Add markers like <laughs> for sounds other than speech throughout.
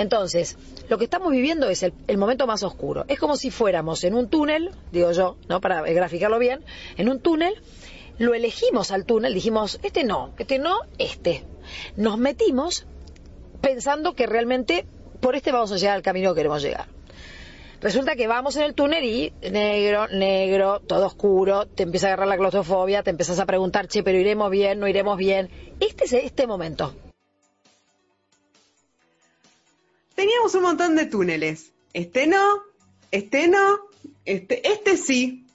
Entonces, lo que estamos viviendo es el, el momento más oscuro. Es como si fuéramos en un túnel, digo yo, ¿no? Para graficarlo bien, en un túnel, lo elegimos al túnel, dijimos, este no, este no, este. Nos metimos pensando que realmente por este vamos a llegar al camino que queremos llegar. Resulta que vamos en el túnel y negro, negro, todo oscuro, te empieza a agarrar la claustrofobia, te empiezas a preguntar, che, pero iremos bien, no iremos bien. Este es este momento. Teníamos un montón de túneles. Este no, este no, este, este sí.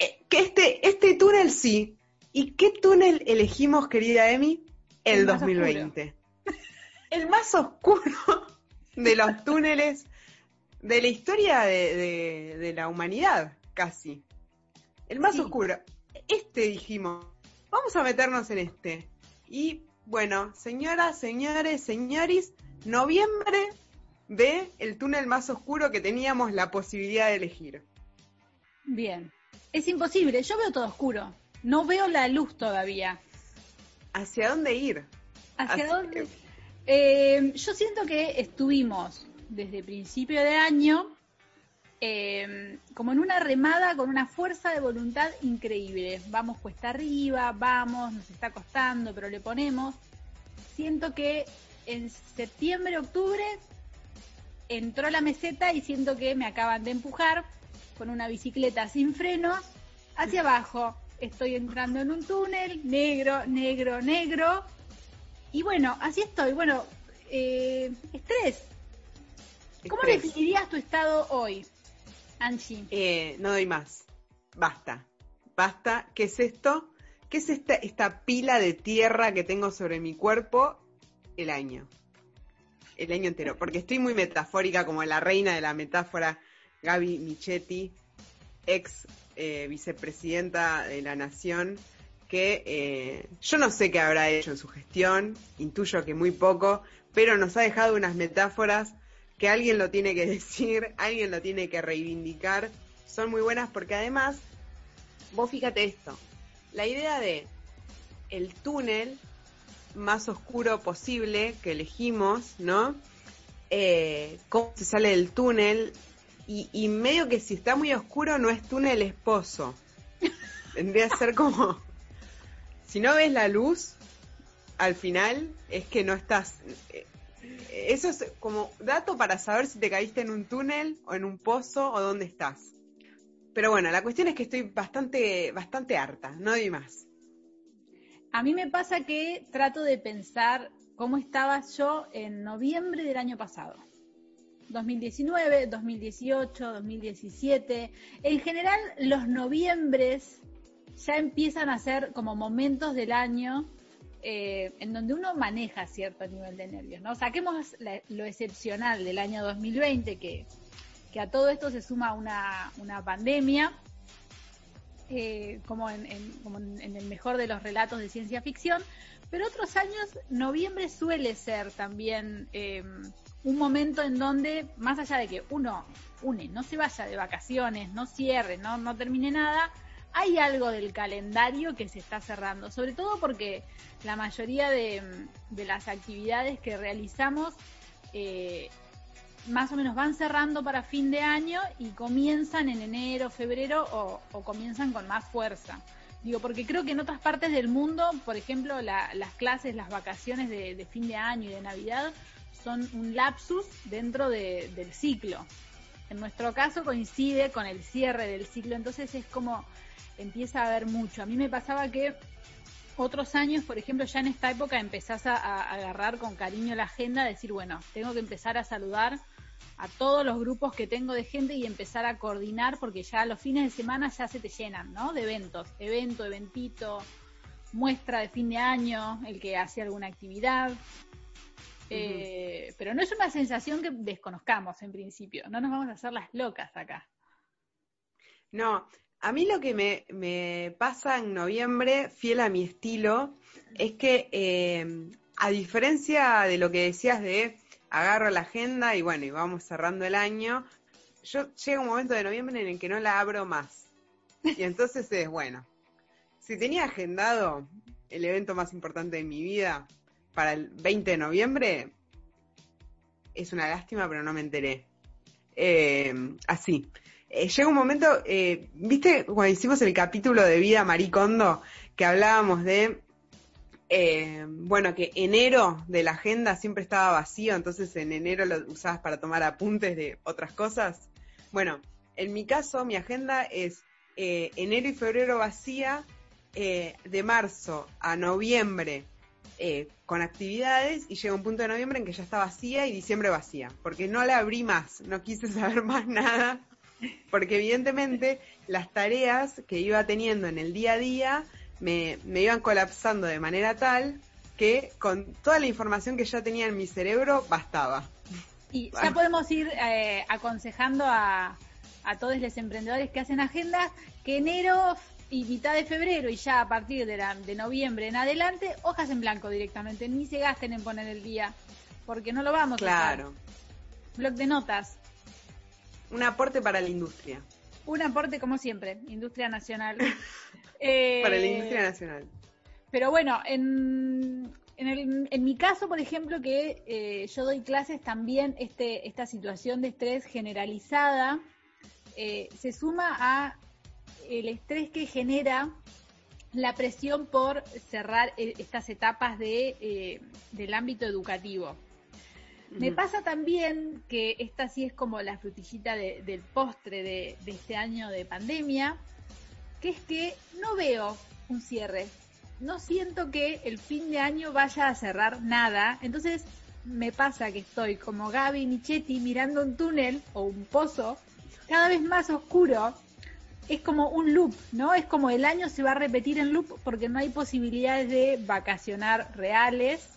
Eh, que este, este túnel sí. ¿Y qué túnel elegimos, querida Emi? El, El más 2020. <laughs> El más oscuro <laughs> de los túneles de la historia de, de- de la humanidad, casi. El más Sí. oscuro. Este dijimos, vamos a meternos en este. Y bueno, señoras, señores, señoris, noviembre de el túnel más oscuro que teníamos la posibilidad de elegir. Bien. Es imposible, yo veo todo oscuro. No veo la luz todavía. ¿Hacia dónde ir? ¿Hacia dónde? Eh, yo siento que estuvimos desde principio de año eh, como en una remada con una fuerza de voluntad increíble. Vamos cuesta arriba, vamos, nos está costando, pero le ponemos. Siento que en septiembre, octubre entró la meseta y siento que me acaban de empujar con una bicicleta sin frenos hacia abajo. Estoy entrando en un túnel, negro, negro, negro. Y bueno, así estoy. Bueno, eh, estrés. ¿Cómo Estrés. definirías tu estado hoy, Angie? Eh, no doy más. Basta. Basta. ¿Qué es esto? ¿Qué es esta, esta pila de tierra que tengo sobre mi cuerpo? El año. El año entero. Porque estoy muy metafórica, como la reina de la metáfora, Gaby Michetti, ex eh, vicepresidenta de la Nación, que eh, yo no sé qué habrá hecho en su gestión, intuyo que muy poco, pero nos ha dejado unas metáforas que alguien lo tiene que <laughs> decir, alguien lo tiene que reivindicar, son muy buenas porque además, vos fíjate esto, la idea de el túnel más oscuro posible que elegimos, ¿no? Eh, cómo se sale del túnel y, y medio que si está muy oscuro no es túnel, es pozo. <laughs> Tendría que ser como, si no ves la luz, al final es que no estás, eh, eso es como dato para saber si te caíste en un túnel o en un pozo o dónde estás. Pero bueno, la cuestión es que estoy bastante, bastante harta, no doy más. A mí me pasa que trato de pensar cómo estaba yo en noviembre del año pasado. 2019, 2018, 2017. En general, los noviembres ya empiezan a ser como momentos del año eh, en donde uno maneja cierto nivel de nervios, ¿no? Saquemos lo excepcional del año 2020, que, que a todo esto se suma una pandemia, eh, como, en, como en- el mejor de los relatos de ciencia ficción, pero otros años, noviembre suele ser también eh, un momento en donde, más allá de que uno, une, no se vaya de vacaciones, no cierre, no, no termine nada, hay algo del calendario que se está cerrando, sobre todo porque la mayoría de, de las actividades que realizamos eh, más o menos van cerrando para fin de año y comienzan en enero, febrero o, comienzan con más fuerza. Digo, porque creo que en otras partes del mundo, por ejemplo, la- las clases, las vacaciones de, de fin de año y de Navidad son un lapsus dentro de- del ciclo. En nuestro caso coincide con el cierre del ciclo, entonces es como empieza a haber mucho. A mí me pasaba que otros años, por ejemplo, ya en esta época empezás a, a agarrar con cariño la agenda, decir, bueno, tengo que empezar a saludar a todos los grupos que tengo de gente y empezar a coordinar porque ya los fines de semana ya se te llenan, ¿no? De eventos, evento, eventito, muestra de fin de año, el que hace alguna actividad. Eh, pero no es una sensación que desconozcamos en principio, no nos vamos a hacer las locas acá. No, a mí lo que me, me pasa en noviembre, fiel a mi estilo, es que eh, a diferencia de lo que decías de agarro la agenda y bueno, y vamos cerrando el año, yo llega un momento de noviembre en el que no la abro más. Y entonces es, bueno, si tenía agendado el evento más importante de mi vida para el 20 de noviembre, es una lástima, pero no me enteré. Eh, así. Eh, llega un momento, eh, ¿viste cuando hicimos el capítulo de Vida Maricondo? Que hablábamos de, eh, bueno, que enero de la agenda siempre estaba vacío, entonces en enero lo usabas para tomar apuntes de otras cosas. Bueno, en mi caso, mi agenda es enero y febrero vacía, de marzo a noviembre con actividades y llega un punto de noviembre en que ya está vacía y diciembre vacía, porque no la abrí más, no quise <laughs> saber más nada porque evidentemente las tareas que iba teniendo en el día a día me, iban colapsando de manera tal que con toda la información que ya tenía en mi cerebro bastaba. Y ya podemos ir eh, aconsejando a, a todos los emprendedores que hacen agendas que enero y mitad de febrero y ya a partir de, de noviembre en adelante, hojas en blanco directamente, ni se gasten en poner el día, porque no lo vamos claro. a hacer. Blog de notas. Un aporte para la industria. Un aporte, como siempre, industria nacional. <laughs> para la industria nacional. Pero bueno, en, en, mi caso, por ejemplo, que eh, yo doy clases también, este, esta situación de estrés generalizada eh, se suma a el estrés que genera la presión por cerrar eh, estas etapas de, del ámbito educativo. Me pasa también que esta sí es como la frutillita del postre de, este año de pandemia, que es que no veo un cierre. No siento que el fin de año vaya a cerrar nada. Entonces me pasa que estoy como Gaby Nichetti mirando un túnel o un pozo cada vez más oscuro. Es como un loop, ¿no? Es como el año se va a repetir en loop porque no hay posibilidades de vacacionar reales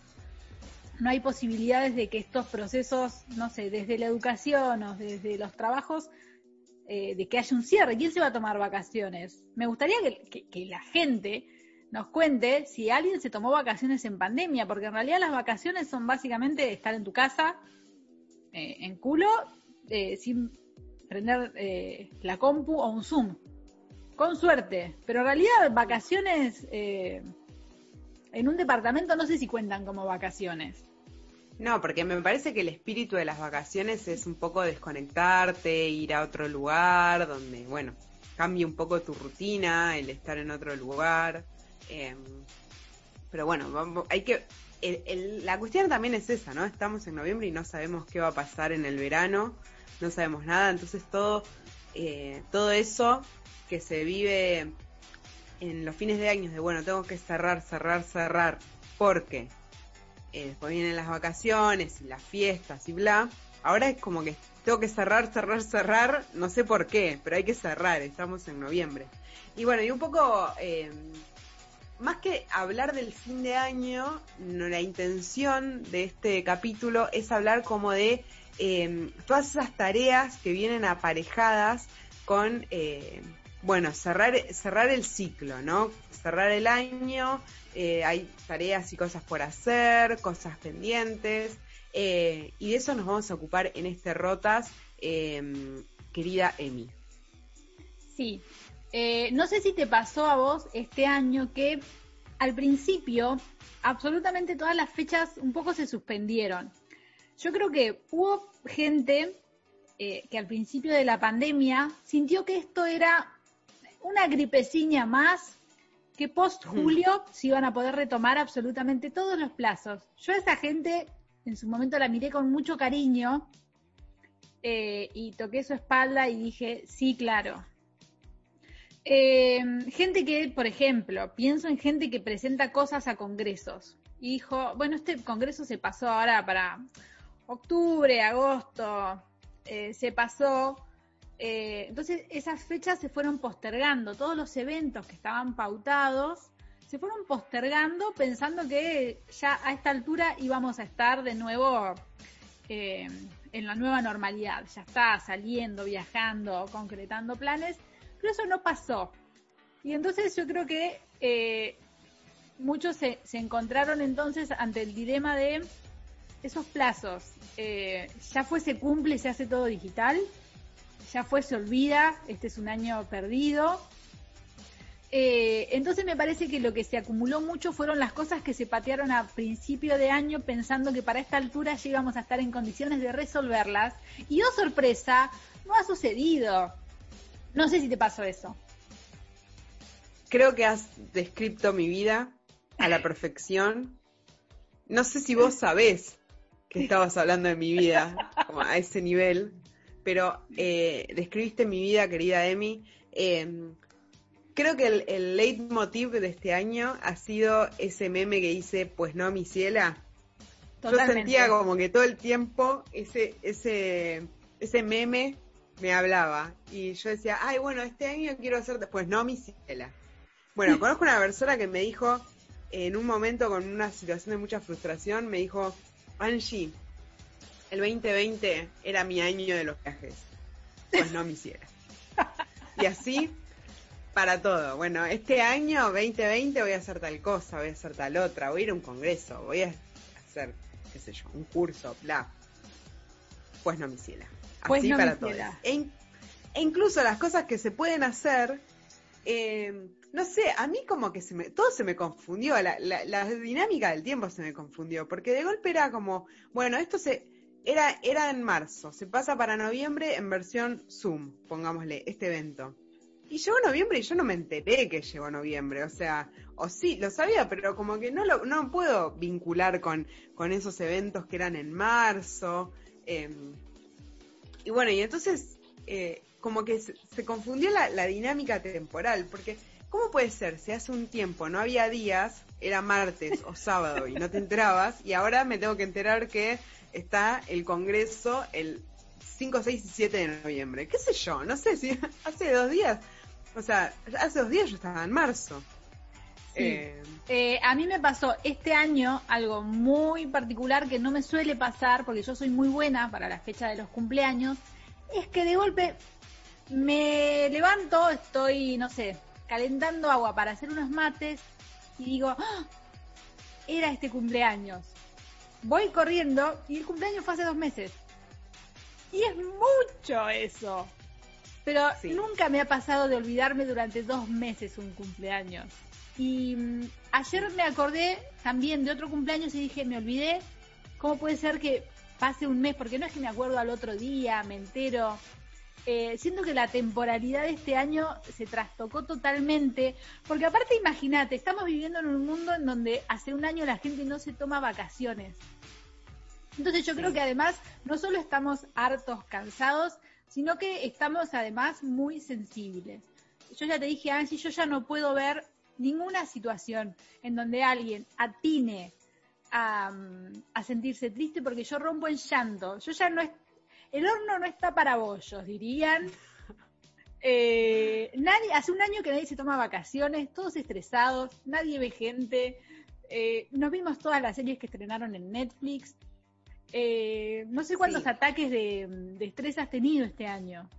no hay posibilidades de que estos procesos, no sé, desde la educación o desde los trabajos, eh, de que haya un cierre. ¿Quién se va a tomar vacaciones? Me gustaría que, la gente nos cuente si alguien se tomó vacaciones en pandemia, porque en realidad las vacaciones son básicamente estar en tu casa, eh, en culo, eh, sin prender la compu o un Zoom. Con suerte. Pero en realidad vacaciones en un departamento no sé si cuentan como vacaciones. No, porque me parece que el espíritu de las vacaciones es un poco desconectarte, ir a otro lugar, donde, bueno, cambie un poco tu rutina, el estar en otro lugar. Em, pero bueno, hay que... la cuestión también es esa, ¿no? Estamos en noviembre y no sabemos qué va a pasar en el verano, no sabemos nada, entonces todo, eh, todo eso que se vive en los fines de años de, bueno, tengo que cerrar, cerrar, cerrar, porque eh, después vienen las vacaciones y las fiestas y bla, ahora es como que tengo que cerrar, cerrar, cerrar, no sé por qué, pero hay que cerrar, estamos en noviembre. Y bueno, y un poco, eh, más que hablar del fin de año, no, la intención de este capítulo es hablar como de eh, todas esas tareas que vienen aparejadas con bueno, cerrar, cerrar el ciclo, ¿no? Cerrar el año, eh, hay tareas y cosas por hacer, cosas pendientes, eh, y de eso nos vamos a ocupar en este Rotas, em, querida Emi. Sí, eh, no sé si te pasó a vos este año que al principio absolutamente todas las fechas un poco se suspendieron. Yo creo que hubo gente que al principio de la pandemia sintió que esto era una gripeciña más que post julio se iban a poder retomar absolutamente todos los plazos. Yo a esa gente en su momento la miré con mucho cariño eh, y toqué su espalda y dije, sí, claro. Eh, gente que, por ejemplo, pienso en gente que presenta cosas a congresos y dijo, bueno, este congreso se pasó ahora para octubre, agosto, eh, se pasó eh, entonces esas fechas se fueron postergando, todos los eventos que estaban pautados se fueron postergando pensando que ya a esta altura íbamos a estar de nuevo eh, en la nueva normalidad, ya está saliendo, viajando, concretando planes, pero eso no pasó. Y entonces yo creo que eh, muchos se, encontraron entonces ante el dilema de esos plazos, ya fue, se cumple, se hace todo digital, ya fue, se olvida, este es un año perdido. Eh, entonces me parece que lo que se acumuló mucho fueron las cosas que se patearon a principio de año pensando que para esta altura llegamos a estar en condiciones de resolverlas. Y oh sorpresa, no ha sucedido. No sé si te pasó eso. Creo que has descrito mi vida a la <laughs> perfección. No sé si vos sabés que <laughs> estabas hablando de mi vida como a ese nivel, pero eh, describiste mi vida, querida Emi. Eh, creo que el, el leitmotiv de este año ha sido ese meme que dice, pues no, mi ciela. Yo sentía como que todo el tiempo ese, ese, ese meme me hablaba. Y yo decía, ay, bueno, este año quiero hacer, pues no, mi ciela. Bueno, <laughs> conozco una persona que me dijo, en un momento con una situación de mucha frustración, me dijo, Angie, el 2020 era mi año de los viajes. Pues no, mi ciela. Y así para todo. Bueno, este año 2020 voy a hacer tal cosa, voy a hacer tal otra, voy a ir a un congreso, voy a hacer, qué sé yo, un curso, bla. Pues no, ciela. Pues Así no, para todo. E, in- e incluso las cosas que se pueden hacer, eh, no sé, a mí como que se me, todo se me confundió, la, la, la dinámica del tiempo se me confundió, porque de golpe era como, bueno, esto se, era, era en marzo, se pasa para noviembre en versión Zoom, pongámosle, este evento. Y llegó noviembre y yo no me enteré que llegó noviembre, o sea, o sí, lo sabía, pero como que no lo no puedo vincular con, con esos eventos que eran en marzo. eh, y bueno, y entonces eh, como que se, se confundió la, la dinámica temporal, porque ¿cómo puede ser? Si hace un tiempo no había días, era martes o sábado y no te enterabas, y ahora me tengo que enterar que está el Congreso el 5, 6 y 7 de noviembre. ¿Qué sé yo? No sé si <laughs> hace dos días, o sea, hace dos días yo estaba en marzo. Sí. Eh, Eh, a mí me pasó este año algo muy particular que no me suele pasar porque yo soy muy buena para la fecha de los cumpleaños. Es que de golpe me levanto, estoy, no sé, calentando agua para hacer unos mates y digo, ¡Ah! era este cumpleaños. Voy corriendo y el cumpleaños fue hace dos meses. Y es mucho eso. Pero Sí. nunca me ha pasado de olvidarme durante dos meses un cumpleaños. Y mm, ayer me acordé también de otro cumpleaños y dije, me olvidé. ¿Cómo puede ser que pase un mes? Porque no es que me acuerdo al otro día, me entero. Eh, siento que la temporalidad de este año se trastocó totalmente, porque aparte imagínate, estamos viviendo en un mundo en donde hace un año la gente no se toma vacaciones. Entonces yo creo que además no solo estamos hartos, cansados, sino que estamos además muy sensibles. Yo ya te dije, Angie, yo ya no puedo ver ninguna situación en donde alguien atine a, mm, a sentirse triste porque yo rompo en llanto. Yo ya no es, el horno no está para bollos, dirían. Eh, nadie, hace un año que nadie se toma vacaciones, todos estresados, nadie ve gente. Eh, nos vimos todas las series que estrenaron en Netflix. Eh, no sé cuántos Sí. ataques de, de estrés has tenido este año.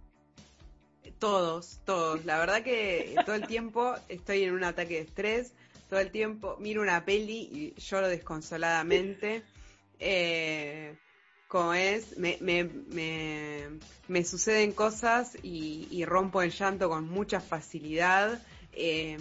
Todos, todos. La verdad que todo el tiempo estoy en un ataque de estrés, todo el tiempo miro una peli y lloro desconsoladamente. Eh, como es, me, me, me, me suceden cosas y, y rompo en llanto con mucha facilidad. Eh,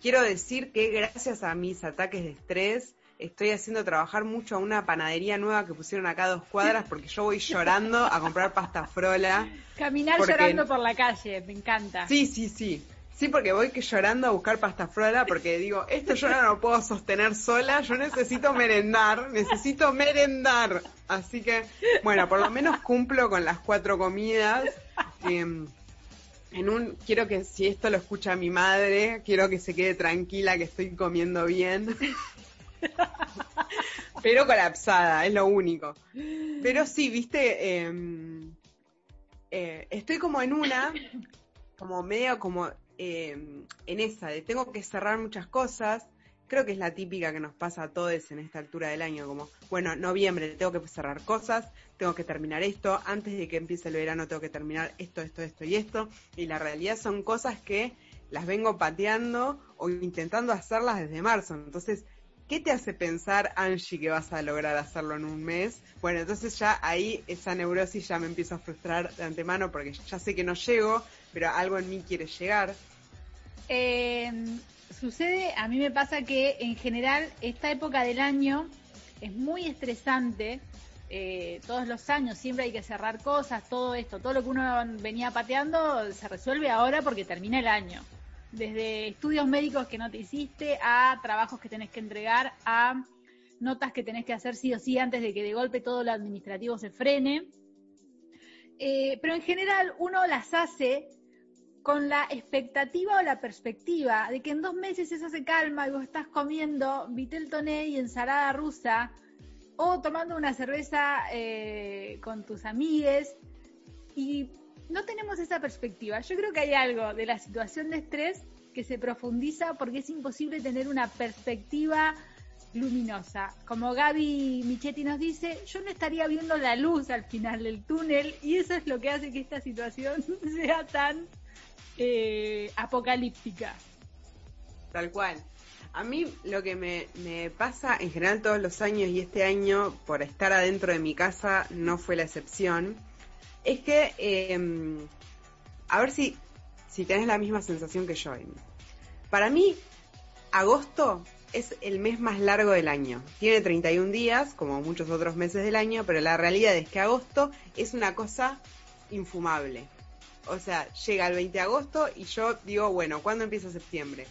quiero decir que gracias a mis ataques de estrés estoy haciendo trabajar mucho a una panadería nueva que pusieron acá a dos cuadras porque yo voy llorando a comprar pasta frola. Caminar Porque- llorando por la calle, me encanta. Sí, sí, sí. Sí, porque voy que llorando a buscar pasta frola porque digo, esto yo no lo puedo sostener sola, yo necesito merendar, necesito merendar. Así que, bueno, por lo menos cumplo con las cuatro comidas. Em, en un, quiero que si esto lo escucha mi madre, quiero que se quede tranquila que estoy comiendo bien. Pero colapsada, es lo único. Pero sí, viste, Em, eh, estoy como en una, como medio como eh, en esa, de tengo que cerrar muchas cosas. Creo que es la típica que nos pasa a todos en esta altura del año, como, bueno, noviembre tengo que cerrar cosas, tengo que terminar esto, antes de que empiece el verano tengo que terminar esto, esto, esto y esto. Y la realidad son cosas que las vengo pateando o intentando hacerlas desde marzo. Entonces, ¿qué te hace pensar, Angie, que vas a lograr hacerlo en un mes? Bueno, entonces ya ahí esa neurosis ya me empiezo a frustrar de antemano porque ya sé que no llego, pero algo en mí quiere llegar. Eh, sucede, a mí me pasa que en general esta época del año es muy estresante. Eh, todos los años siempre hay que cerrar cosas, todo esto, todo lo que uno venía pateando se resuelve ahora porque termina el año. Desde estudios médicos que no te hiciste, a trabajos que tenés que entregar, a notas que tenés que hacer sí o sí antes de que de golpe todo lo administrativo se frene. Eh, pero en general uno las hace con la expectativa o la perspectiva de que en dos meses eso se calma y vos estás comiendo vitel toné y ensalada rusa o tomando una cerveza eh, con tus amigues y no tenemos esa perspectiva. Yo creo que hay algo de la situación de estrés que se profundiza porque es imposible tener una perspectiva luminosa. Como Gaby Michetti nos dice, yo no estaría viendo la luz al final del túnel y eso es lo que hace que esta situación <laughs> sea tan eh, apocalíptica. Tal cual. A mí lo que me, pasa en general todos los años y este año, por estar adentro de mi casa, no fue la excepción, es que, em, a ver si, si tenés la misma sensación que yo. Para mí, agosto es el mes más largo del año. Tiene 31 días, como muchos otros meses del año, pero la realidad es que agosto es una cosa infumable. O sea, llega el 20 de agosto y yo digo, bueno, ¿cuándo empieza septiembre?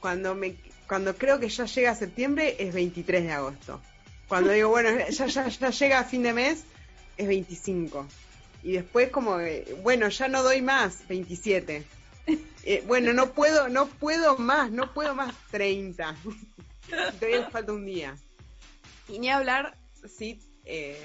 Cuando me cuando creo que ya llega septiembre es 23 de agosto. Cuando digo, bueno, ya, ya, ya llega a fin de mes es 25. Y después como, bueno, ya no doy más, 27. Eh, bueno, no puedo, no puedo más, no puedo más, 30. <laughs> Todavía falta un día. Y ni hablar si eh,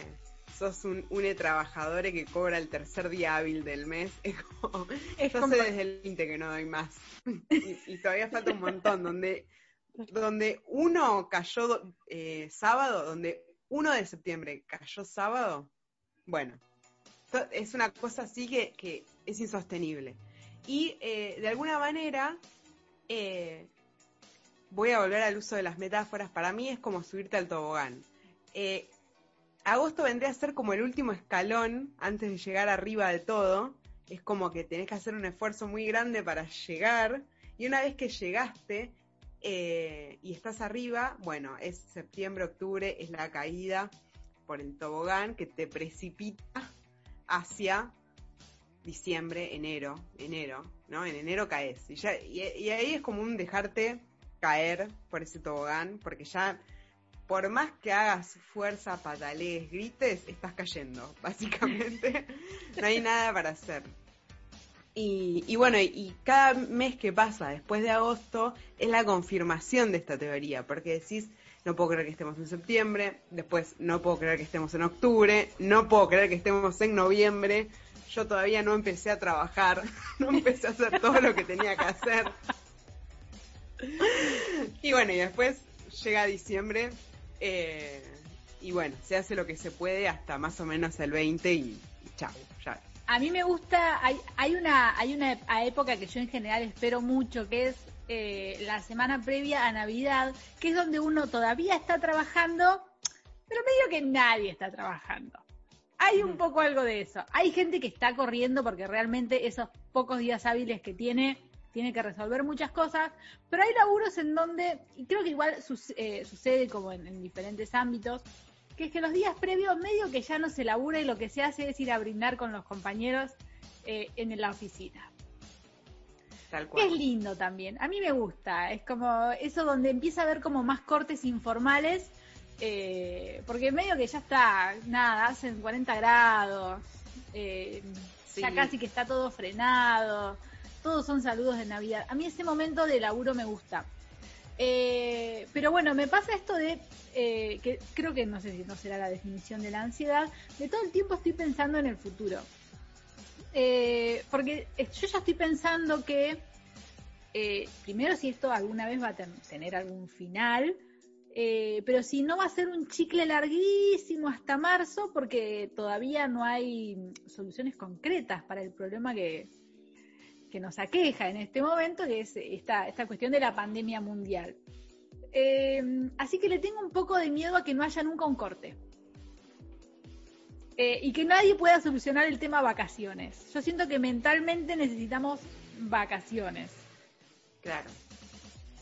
sos un une trabajador que cobra el tercer día hábil del mes. <laughs> Es como, yo sé desde el 20 que no doy más. <laughs> Y, todavía falta un montón, donde, donde uno cayó eh, sábado, donde uno de septiembre cayó sábado, bueno, es una cosa así que, que es insostenible. Y eh, de alguna manera, eh, voy a volver al uso de las metáforas, para mí es como subirte al tobogán. Eh, agosto vendría a ser como el último escalón antes de llegar arriba de todo. Es como que tenés que hacer un esfuerzo muy grande para llegar. Y una vez que llegaste y estás arriba, bueno, es septiembre, octubre, es la caída por el tobogán que te precipita hacia diciembre, enero, enero, ¿no? En enero caes. Y, ya, y, ahí es como un dejarte caer por ese tobogán, porque ya, por más que hagas fuerza, patalees, grites, estás cayendo, <laughs> básicamente. no hay nada para hacer. Y, y, bueno, y cada mes que pasa después de agosto es la confirmación de esta teoría, porque decís, no puedo creer que estemos en septiembre, después no puedo creer que estemos en octubre, no puedo creer que estemos en noviembre, yo todavía no empecé a trabajar, <laughs> no empecé a hacer todo lo que tenía que hacer. <laughs> Y bueno, y después llega diciembre eh, y bueno, se hace lo que se puede hasta más o menos el 20 y, chao, ya. A mí me gusta, hay, hay, una, hay una época que yo en general espero mucho, que es eh, la semana previa a Navidad, que es donde uno todavía está trabajando, pero medio que nadie está trabajando hay un poco algo de eso. Hay gente que está corriendo porque realmente esos pocos días hábiles que tiene, tiene que resolver muchas cosas, pero hay laburos en donde, y creo que igual eh, sucede como en, diferentes ámbitos, que es que los días previos medio que ya no se labura y lo que se hace es ir a brindar con los compañeros eh, en la oficina. Tal cual. Es lindo también, a mí me gusta, es como eso donde empieza a haber como más cortes informales eh, porque medio que ya está, nada, hacen 40 grados, eh, ya casi que está todo frenado, todos son saludos de Navidad. A mí ese momento de laburo me gusta. Eh, pero bueno, me pasa esto de, que creo que no sé si no será la definición de la ansiedad, de todo el tiempo estoy pensando en el futuro. porque yo ya estoy pensando que, primero si esto alguna vez va a tener algún final, eh, pero si no va a ser un chicle larguísimo hasta marzo porque todavía no hay soluciones concretas para el problema que, que nos aqueja en este momento, que es esta, esta cuestión de la pandemia mundial. Eh, así que le tengo un poco de miedo a que no haya nunca un corte. Eh, y que nadie pueda solucionar el tema vacaciones. Yo siento que mentalmente necesitamos vacaciones. Claro.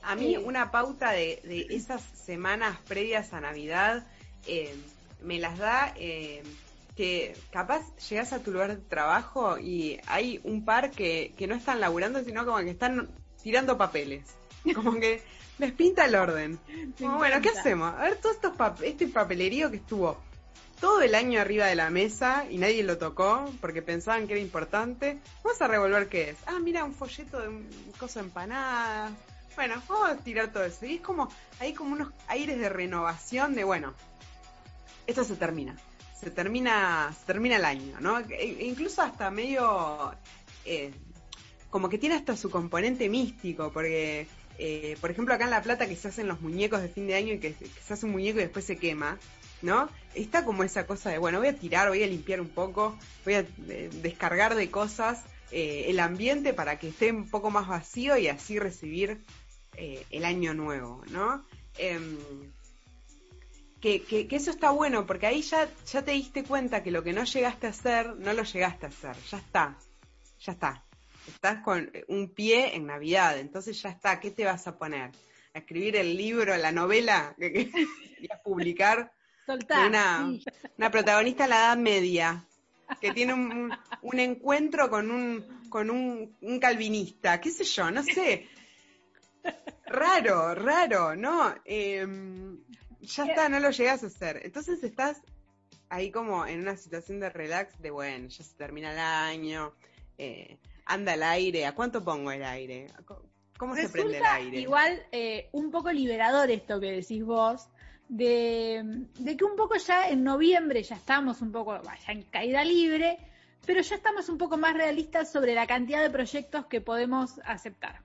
A mí una pauta de, de, esas semanas previas a Navidad eh, me las da eh, que capaz llegas a tu lugar de trabajo y hay un par que, que no están laburando, sino como que están tirando papeles. Como que les pinta el orden. bueno, ¿qué hacemos? A ver, todo estos este papelerío que estuvo todo el año arriba de la mesa y nadie lo tocó porque pensaban que era importante. Vamos a revolver qué es. Ah, mira, un folleto de un cosa empanada. Bueno, vamos a tirar todo eso. Y es como, hay como unos aires de renovación de, bueno, esto se termina. Se termina, se termina el año, ¿no? E incluso hasta medio, eh, como que tiene hasta su componente místico, porque, eh, por ejemplo, acá en La Plata que se hacen los muñecos de fin de año y que se hace un muñeco y después se quema. ¿no? Está como esa cosa de, bueno, voy a tirar, voy a limpiar un poco, voy a descargar de cosas eh, el ambiente para que esté un poco más vacío y así recibir el año nuevo, ¿no? Em, que, que, eso está bueno, porque ahí ya, ya te diste cuenta que lo que no llegaste a hacer, no lo llegaste a hacer, ya está, ya está. Estás con un pie en Navidad, entonces ya está, ¿qué te vas a poner? ¿A escribir el libro, la novela que querías publicar? Una, una, protagonista de la Edad Media, que tiene un, un encuentro con un, con un, un, calvinista, qué sé yo, no sé. Raro, raro, ¿no? Em, ya está, no lo llegas a hacer. Entonces estás ahí como en una situación de relax, de bueno, ya se termina el año, eh, anda el aire, ¿a cuánto pongo el aire? ¿Cómo se prende el aire? Igual eh, un poco liberador esto que decís vos, de, que un poco ya en noviembre ya estamos un poco, ya en caída libre, pero ya estamos un poco más realistas sobre la cantidad de proyectos que podemos aceptar.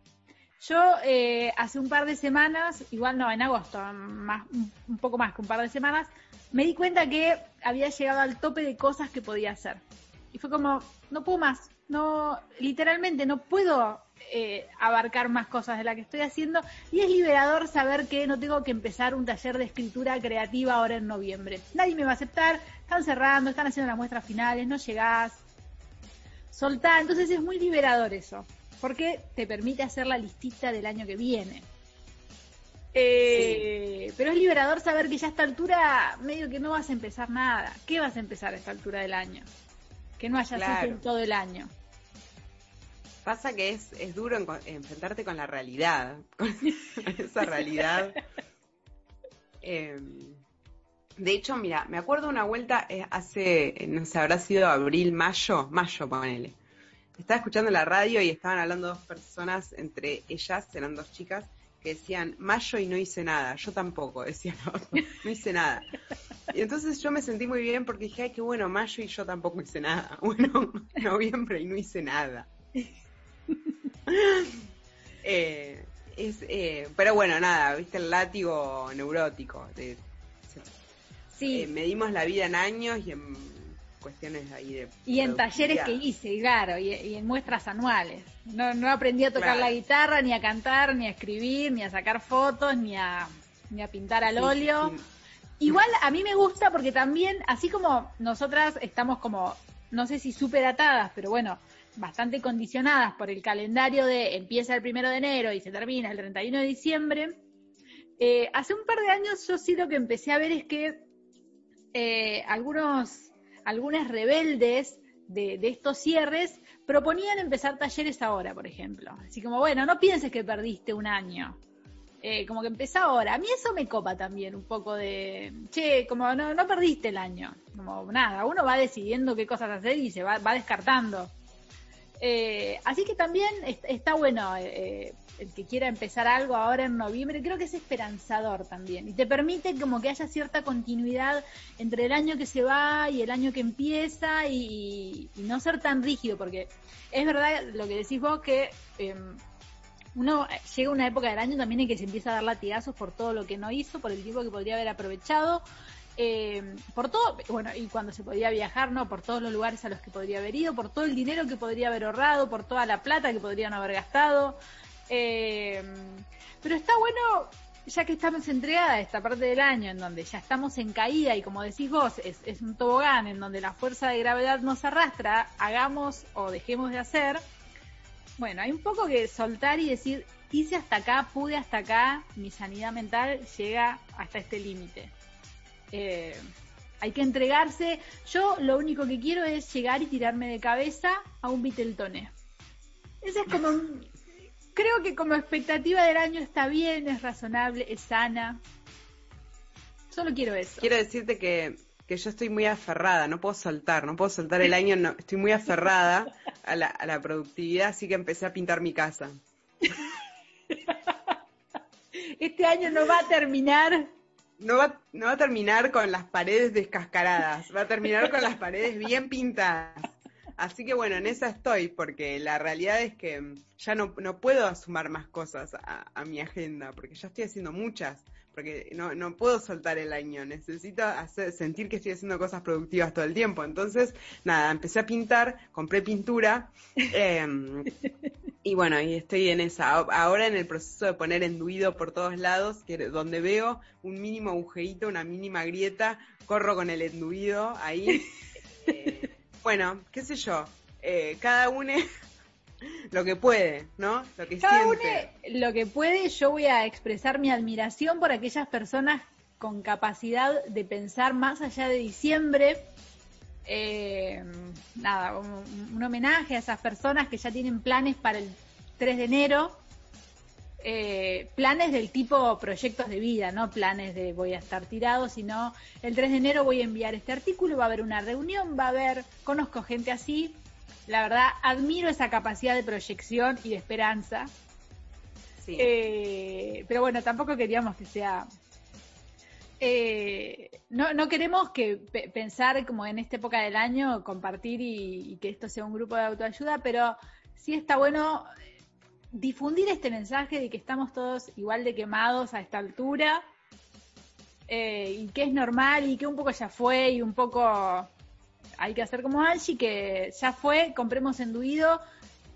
Yo eh, hace un par de semanas, igual no, en agosto, más, un poco más que un par de semanas, me di cuenta que había llegado al tope de cosas que podía hacer. Y fue como, no puedo más, no, literalmente no puedo eh, abarcar más cosas de las que estoy haciendo y es liberador saber que no tengo que empezar un taller de escritura creativa ahora en noviembre. Nadie me va a aceptar, están cerrando, están haciendo las muestras finales, no llegás, soltá, entonces es muy liberador eso, porque te permite hacer la listita del año que viene. Eh, pero es liberador saber que ya a esta altura medio que no vas a empezar nada. ¿Qué vas a empezar a esta altura del año? Que no hayas hecho en todo el año. Pasa que es, es duro enfrentarte con la realidad, <laughs> con esa realidad. Em, de hecho, mira, me acuerdo una vuelta eh, hace, no sé, habrá sido abril, mayo, mayo, ponele. Estaba escuchando la radio y estaban hablando dos personas, entre ellas, eran dos chicas, que decían, mayo y no hice nada. Yo tampoco, <laughs> decían, no, no hice nada. Y entonces yo me sentí muy bien porque dije, ay, qué bueno, mayo y yo tampoco hice nada. <laughs> Bueno, noviembre y no hice nada. <laughs> Eh, es, eh, pero bueno, nada, viste el látigo neurótico. De, sí. Eh, medimos la vida en años y en cuestiones ahí de... Y en talleres que hice, claro, y, en muestras anuales. No, no aprendí a tocar la guitarra, ni a cantar, ni a escribir, ni a sacar fotos, ni a, ni a pintar al óleo. Igual a mí me gusta porque también, así como nosotras estamos como, no sé si súper atadas, pero bueno, bastante condicionadas por el calendario de empieza el primero de enero y se termina el 31 de diciembre, eh, hace un par de años yo sí lo que empecé a ver es que eh, algunos, algunas rebeldes de, estos cierres proponían empezar talleres ahora, por ejemplo. Así como, bueno, no pienses que perdiste un año. Eh, como que empieza ahora. A mí eso me copa también un poco de, che, como no, no perdiste el año. Como nada, uno va decidiendo qué cosas hacer y se va, va descartando. Eh, así que también está bueno eh, el que quiera empezar algo ahora en noviembre, creo que es esperanzador también y te permite como que haya cierta continuidad entre el año que se va y el año que empieza y, no ser tan rígido, porque es verdad lo que decís vos que em, uno llega a una época del año también en que se empieza a dar latigazos por todo lo que no hizo, por el tiempo que podría haber aprovechado eh, por todo, bueno, y cuando se podía viajar, ¿no? Por todos los lugares a los que podría haber ido, por todo el dinero que podría haber ahorrado, por toda la plata que podrían haber gastado. Eh, pero está bueno, ya que estamos entregada a esta parte del año en donde ya estamos en caída y como decís vos, es, un tobogán en donde la fuerza de gravedad nos arrastra, hagamos o dejemos de hacer. Bueno, hay un poco que soltar y decir, quise hasta acá, pude hasta acá, mi sanidad mental llega hasta este límite. Eh, hay que entregarse. Yo lo único que quiero es llegar y tirarme de cabeza a un Beatletone. Esa es como, creo que como expectativa del año está bien, es razonable, es sana. Solo quiero eso. Quiero decirte que, que yo estoy muy aferrada, no puedo soltar, no puedo soltar el <laughs> año, no, estoy muy aferrada a la, a la productividad, así que empecé a pintar mi casa. <laughs> Este año no va a terminar. No va, no va a terminar con las paredes descascaradas, va a terminar con las paredes bien pintadas. Así que bueno, en esa estoy, porque la realidad es que ya no, no puedo sumar más cosas a, a mi agenda, porque ya estoy haciendo muchas porque no, no puedo soltar el año, necesito hacer, sentir que estoy haciendo cosas productivas todo el tiempo. Entonces, nada, empecé a pintar, compré pintura <laughs> eh, y bueno, y estoy en esa. Ahora en el proceso de poner enduido por todos lados, que donde veo un mínimo agujerito, una mínima grieta, corro con el enduido ahí. <laughs> Eh, bueno, qué sé yo, eh, cada uno <laughs> lo que puede, ¿no? Lo que Cada uno siente. lo que puede, yo voy a expresar mi admiración por aquellas personas con capacidad de pensar más allá de diciembre. Eh, nada, un, un homenaje a esas personas que ya tienen planes para el 3 de enero. Eh, planes del tipo proyectos de vida, no planes de voy a estar tirado, sino el 3 de enero voy a enviar este artículo, va a haber una reunión, va a haber, conozco gente así, la verdad, admiro esa capacidad de proyección y de esperanza. Sí. Eh, pero bueno, tampoco queríamos que sea. Eh, no, no queremos que pe- pensar como en esta época del año, compartir y, y que esto sea un grupo de autoayuda, pero sí está bueno difundir este mensaje de que estamos todos igual de quemados a esta altura eh, y que es normal y que un poco ya fue y un poco hay que hacer como Angie, que ya fue, compremos enduido.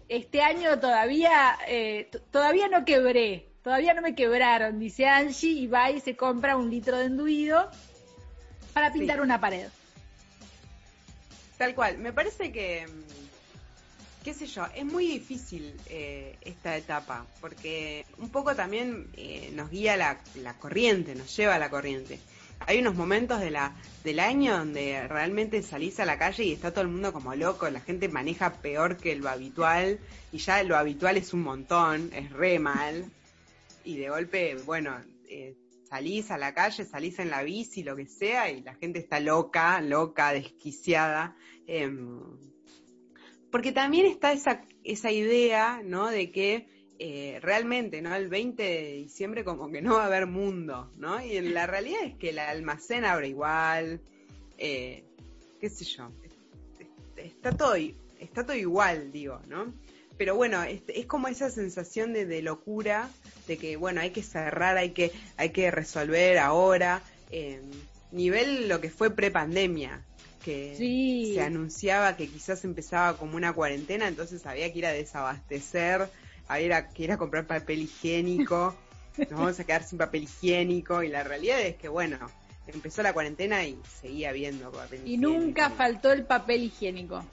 Este año todavía, eh, todavía no quebré, todavía no me quebraron, dice Angie, y va y se compra un litro de enduido para pintar Sí. una pared. Tal cual. Me parece que, mm, qué sé yo, es muy difícil eh, esta etapa, porque un poco también eh, nos guía la, la corriente, nos lleva la corriente. Hay unos momentos del año donde realmente salís a la calle y está todo el mundo como loco, la gente maneja peor que lo habitual y ya lo habitual es un montón, es re mal. Y de golpe, bueno, eh, salís a la calle, salís en la bici, lo que sea, y la gente está loca, loca, desquiciada. eh, porque también está esa idea, ¿no? De que eh, realmente, ¿no? El 20 de diciembre como que no va a haber mundo, ¿no? Y la realidad es que el almacén abre igual, eh, qué sé yo, está todo, está todo igual, digo, ¿no? Pero bueno, es, es como esa sensación de, de locura, de que, bueno, hay que cerrar, hay que, hay que resolver ahora, eh, nivel lo que fue prepandemia, que Sí. se anunciaba que quizás empezaba como una cuarentena, entonces había que ir a desabastecer, había que ir a comprar papel higiénico, nos <laughs> vamos a quedar sin papel higiénico, y la realidad es que, bueno, empezó la cuarentena y seguía habiendo papel Y higiénico. nunca faltó el papel higiénico.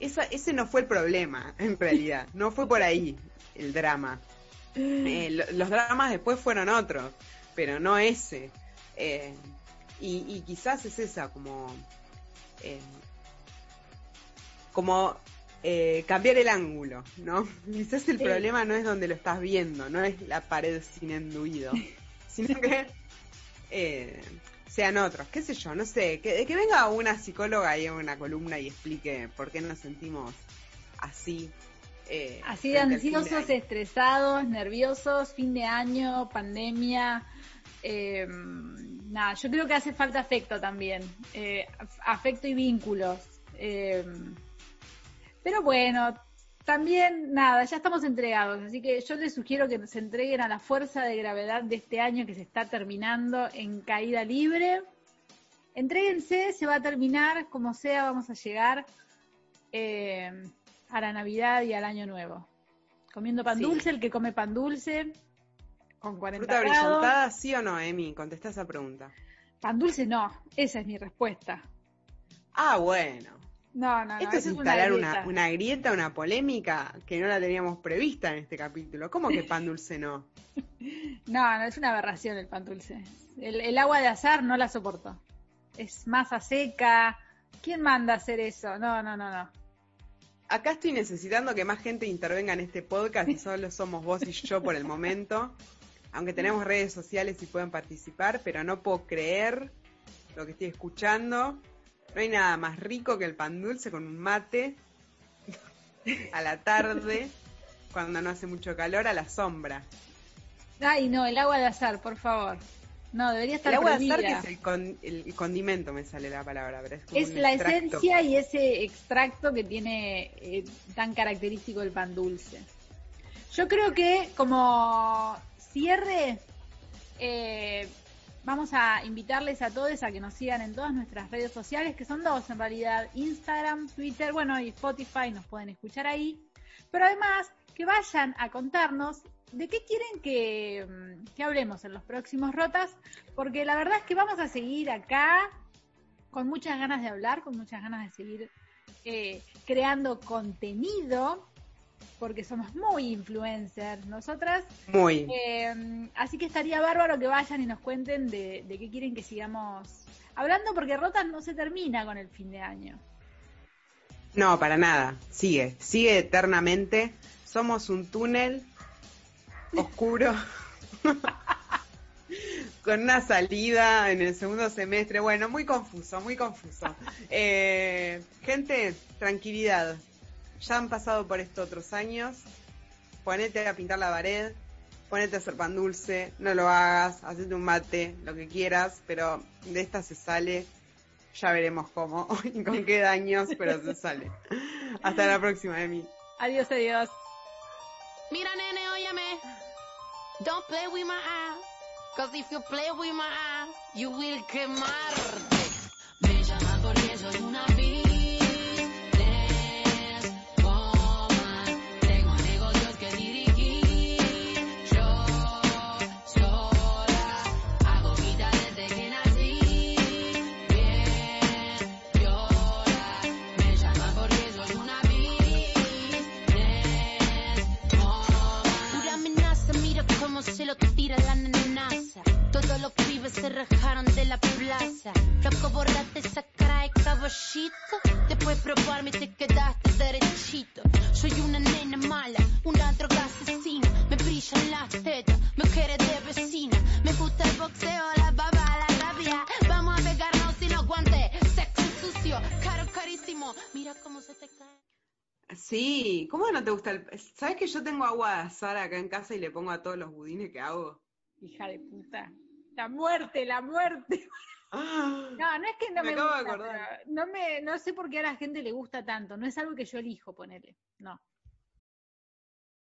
Ese no fue el problema, <laughs> en realidad. No fue por ahí el drama. Eh, lo- los dramas después fueron otros, pero no ese. Eh, y, y quizás es esa, como. eh, como eh, cambiar el ángulo, ¿no? <laughs> Quizás el Sí. problema no es donde lo estás viendo, no es la pared sin enduido, <laughs> sino que eh, sean otros, qué sé yo, no sé, que, que venga una psicóloga ahí en una columna y explique por qué nos sentimos así. eh, Así de ansiosos, estresados, nerviosos, fin de año, pandemia. eh, nada, yo creo que hace falta afecto también, eh, af- afecto y vínculos. Pero bueno, también nada, ya estamos entregados, así que yo les sugiero que se entreguen a la fuerza de gravedad de este año que se está terminando en caída libre. Entréguense, se va a terminar, como sea, vamos a llegar eh, a la Navidad y al Año Nuevo. Comiendo pan Sí. dulce, el que come pan dulce, con 40 ¿Fruta grados. sí o no, Emi? Contesta esa pregunta. Pan dulce no, esa es mi respuesta. Ah, bueno. No, no, no. Esto es instalar una, una, grieta. una grieta, una polémica que no la teníamos prevista en este capítulo. ¿Cómo que pan dulce no? <laughs> No, no, es una aberración el pan dulce. El, el agua de azar no la soporto. Es masa seca. ¿Quién manda a hacer eso? No, no, no, no. Acá estoy necesitando que más gente intervenga en este podcast y solo somos vos y yo por el momento. Aunque tenemos redes sociales y pueden participar, pero no puedo creer lo que estoy escuchando. No hay nada más rico que el pan dulce con un mate <laughs> a la tarde, cuando no hace mucho calor, a la sombra. Ay, no, el agua de azar, por favor. No, debería estar El agua de azar, que es el, con- el condimento, me sale la palabra, pero es como Es la extracto. esencia y ese extracto que tiene eh, tan característico el pan dulce. Yo creo que como cierre, eh, vamos a invitarles a todos a que nos sigan en todas nuestras redes sociales, que son dos en realidad, Instagram, Twitter, bueno, y Spotify, nos pueden escuchar ahí. Pero además, que vayan a contarnos de qué quieren que, mm, que hablemos en los próximos rotas, porque la verdad es que vamos a seguir acá con muchas ganas de hablar, con muchas ganas de seguir eh, creando contenido, porque somos muy influencers nosotras. Muy. Eh, así que estaría bárbaro que vayan y nos cuenten de, de qué quieren que sigamos hablando, porque Rotas no se termina con el fin de año. No, para nada. Sigue, sigue eternamente. Somos un túnel <laughs> oscuro <laughs> con una salida en el segundo semestre. Bueno, muy confuso, muy confuso. Eh, gente, tranquilidad. Ya han pasado por esto otros años. Ponete a pintar la pared, ponete a hacer pan dulce, no lo hagas, hacete un mate, lo que quieras, pero de esta se sale. Ya veremos cómo <laughs> y con qué daños, pero se sale. Hasta la próxima, Emi. Adiós, adiós. Mira, nene, óyeme. Don't play with my eyes. Cause if you play with my eyes, you will quemarte. Te gusta el... ¿Sabes que yo tengo agua de azar acá en casa y le pongo a todos los budines que hago? Hija de puta. La muerte, la muerte. Ah, No, no es que no Me me, acabo de gusta, no me, no sé por qué a la gente le gusta tanto. No es algo que yo elijo ponerle. No.